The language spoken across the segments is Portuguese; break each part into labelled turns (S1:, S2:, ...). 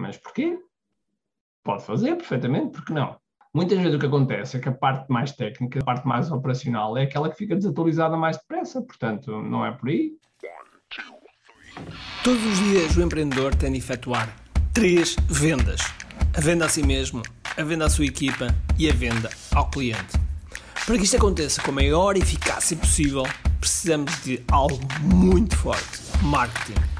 S1: Mas porquê? Pode fazer perfeitamente, porque não? Muitas vezes o que acontece é que a parte mais técnica, a parte mais operacional, é aquela que fica desatualizada mais depressa, portanto, não é por aí.
S2: Todos os dias o empreendedor tem de efetuar três vendas: a venda a si mesmo, a venda à sua equipa e a venda ao cliente. Para que isto aconteça com a maior eficácia possível, precisamos de algo muito forte: marketing.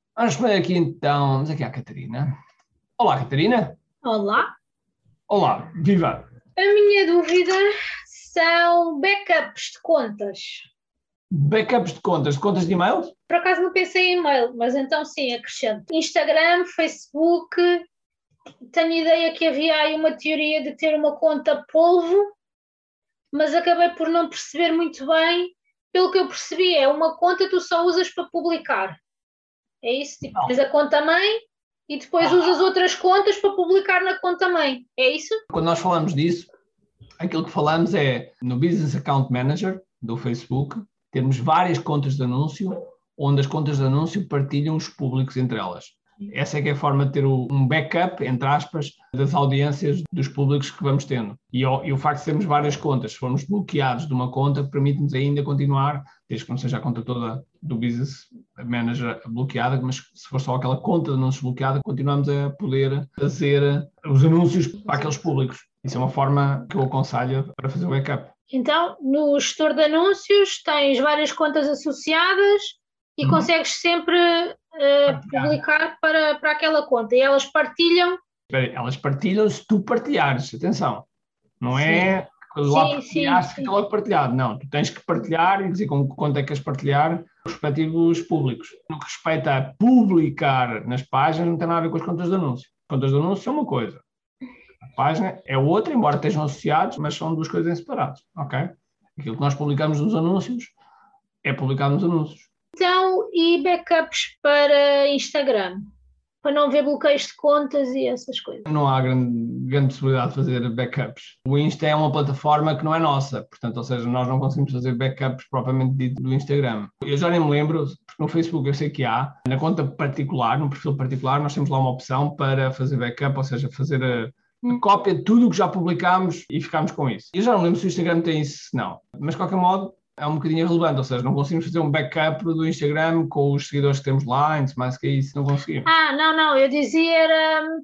S1: vamos ver aqui então. Vamos aqui à Catarina. Olá, Catarina.
S3: Olá.
S1: Olá, viva!
S3: A minha dúvida são backups de contas.
S1: Backups de contas, de contas de e-mail?
S3: Por acaso não pensei em e-mail, mas então sim, acrescento. Instagram, Facebook. Tenho ideia que havia aí uma teoria de ter uma conta polvo, mas acabei por não perceber muito bem. Pelo que eu percebi, é uma conta que tu só usas para publicar. É isso? Tipo,
S1: Não.
S3: tens a conta mãe e depois
S1: Ah.
S3: usas outras contas para publicar na conta mãe. É isso?
S1: Quando nós falamos disso, aquilo que falamos é no Business Account Manager do Facebook, temos várias contas de anúncio, onde as contas de anúncio partilham os públicos entre elas. Essa é que é a forma de ter um backup, entre aspas, das audiências dos públicos que vamos tendo. E e o facto de termos várias contas, se formos bloqueados de uma conta, permite-nos ainda continuar, desde que não seja a conta toda do Business Manager bloqueada, mas se for só aquela conta anúncios bloqueada, continuamos a poder fazer os anúncios para aqueles públicos. Isso é uma forma que eu aconselho para fazer o backup.
S3: Então, no gestor de anúncios, tens várias contas associadas e
S1: Uhum.
S3: consegues sempre
S1: Partilhar.
S3: publicar para, para aquela conta. E elas partilham.
S1: Espera aí, elas partilham se tu partilhares, atenção. Não é que lá
S3: Sim,
S1: partilhaste,
S3: sim, sim.
S1: fica logo partilhado. Não, tu tens que partilhar e dizer com quanto é que queres partilhar os respectivos públicos. No que respeita a publicar nas páginas, não tem nada a ver com as contas de anúncio. Contas de anúncio é uma coisa. A página é outra, embora estejam associados, mas são duas coisas em separados, ok? Aquilo que nós publicamos nos anúncios é publicado nos anúncios.
S3: Então, e backups para Instagram? Para não ver bloqueios de contas e essas coisas.
S1: não há grande, grande possibilidade de fazer backups. O Insta é uma plataforma que não é nossa, portanto, ou seja, nós não conseguimos fazer backups propriamente dito do Instagram. Eu já nem me lembro, porque no Facebook eu sei que há, na conta particular, no perfil particular, nós temos lá uma opção para fazer backup, ou seja, fazer a, a cópia de tudo o que já publicámos e ficámos com isso. Eu já não lembro se o Instagram tem isso, não. Mas, de qualquer modo, é um bocadinho irrelevante, ou seja, não conseguimos fazer um backup do Instagram com os seguidores que temos lá, e mais que isso, não conseguimos.
S3: Ah, não, não, eu dizia era. hum,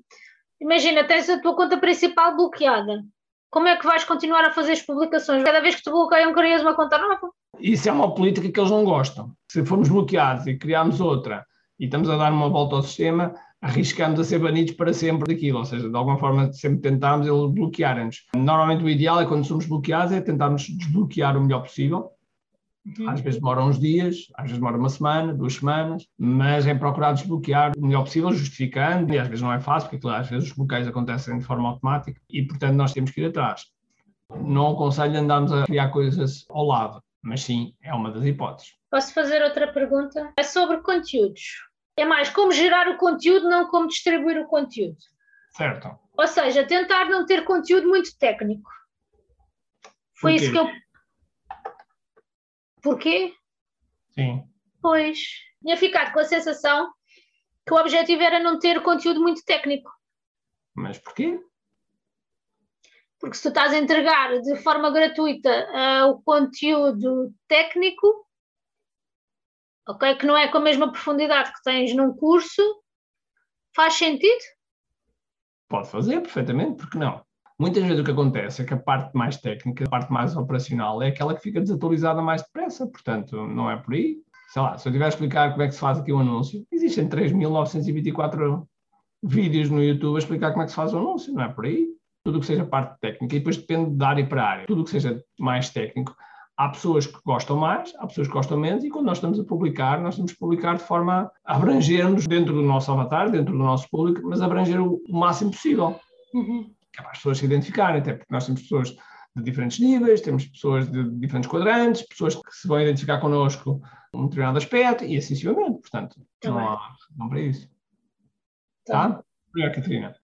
S3: Imagina, tens a tua conta principal bloqueada. Como é que vais continuar a fazer as publicações? Cada vez que te bloqueiam, crias uma conta nova?
S1: Isso é uma política que eles não gostam. Se formos bloqueados e criarmos outra e estamos a dar uma volta ao sistema, arriscamos a ser banidos para sempre daquilo. Ou seja, de alguma forma, sempre tentarmos eles bloquearem-nos. Normalmente o ideal é quando somos bloqueados é tentarmos desbloquear o melhor possível. Às vezes demora uns dias, às vezes demora uma semana, duas semanas, mas é procurar desbloquear o melhor possível, justificando, e às vezes não é fácil, porque claro, às vezes os bloqueios acontecem de forma automática e, portanto, nós temos que ir atrás. Não aconselho andarmos a criar coisas ao lado, mas sim, é uma das hipóteses.
S3: Posso fazer outra pergunta? É sobre conteúdos. É mais como gerar o conteúdo, não como distribuir o conteúdo.
S1: Certo?
S3: Ou seja, tentar não ter conteúdo muito técnico. Foi isso que eu. Porquê?
S1: Sim.
S3: Pois. Tinha ficado com a sensação que o objetivo era não ter conteúdo muito técnico.
S1: Mas porquê?
S3: Porque se tu estás a entregar de forma gratuita ah, o conteúdo técnico, ok, que não é com a mesma profundidade que tens num curso, faz sentido?
S1: Pode fazer perfeitamente, porque não? Muitas vezes o que acontece é que a parte mais técnica, a parte mais operacional, é aquela que fica desatualizada mais depressa, portanto, não é por aí. Sei lá, se eu tiver a explicar como é que se faz aqui um anúncio, existem 3.924 vídeos no YouTube a explicar como é que se faz o anúncio, não é por aí. Tudo o que seja parte técnica, e depois depende de área para área. Tudo o que seja mais técnico, há pessoas que gostam mais, há pessoas que gostam menos, e quando nós estamos a publicar, nós temos que publicar de forma a abrangermos dentro do nosso avatar, dentro do nosso público, mas abranger o máximo possível.
S3: Uhum.
S1: Que é para as pessoas se identificarem, até porque nós temos pessoas de diferentes níveis, temos pessoas de diferentes quadrantes, pessoas que se vão identificar connosco num determinado aspecto e assim sucessivamente. Portanto,
S3: Tá
S1: não
S3: bem.
S1: há razão para isso.
S3: Tá.
S1: Tá? Obrigado, Catarina.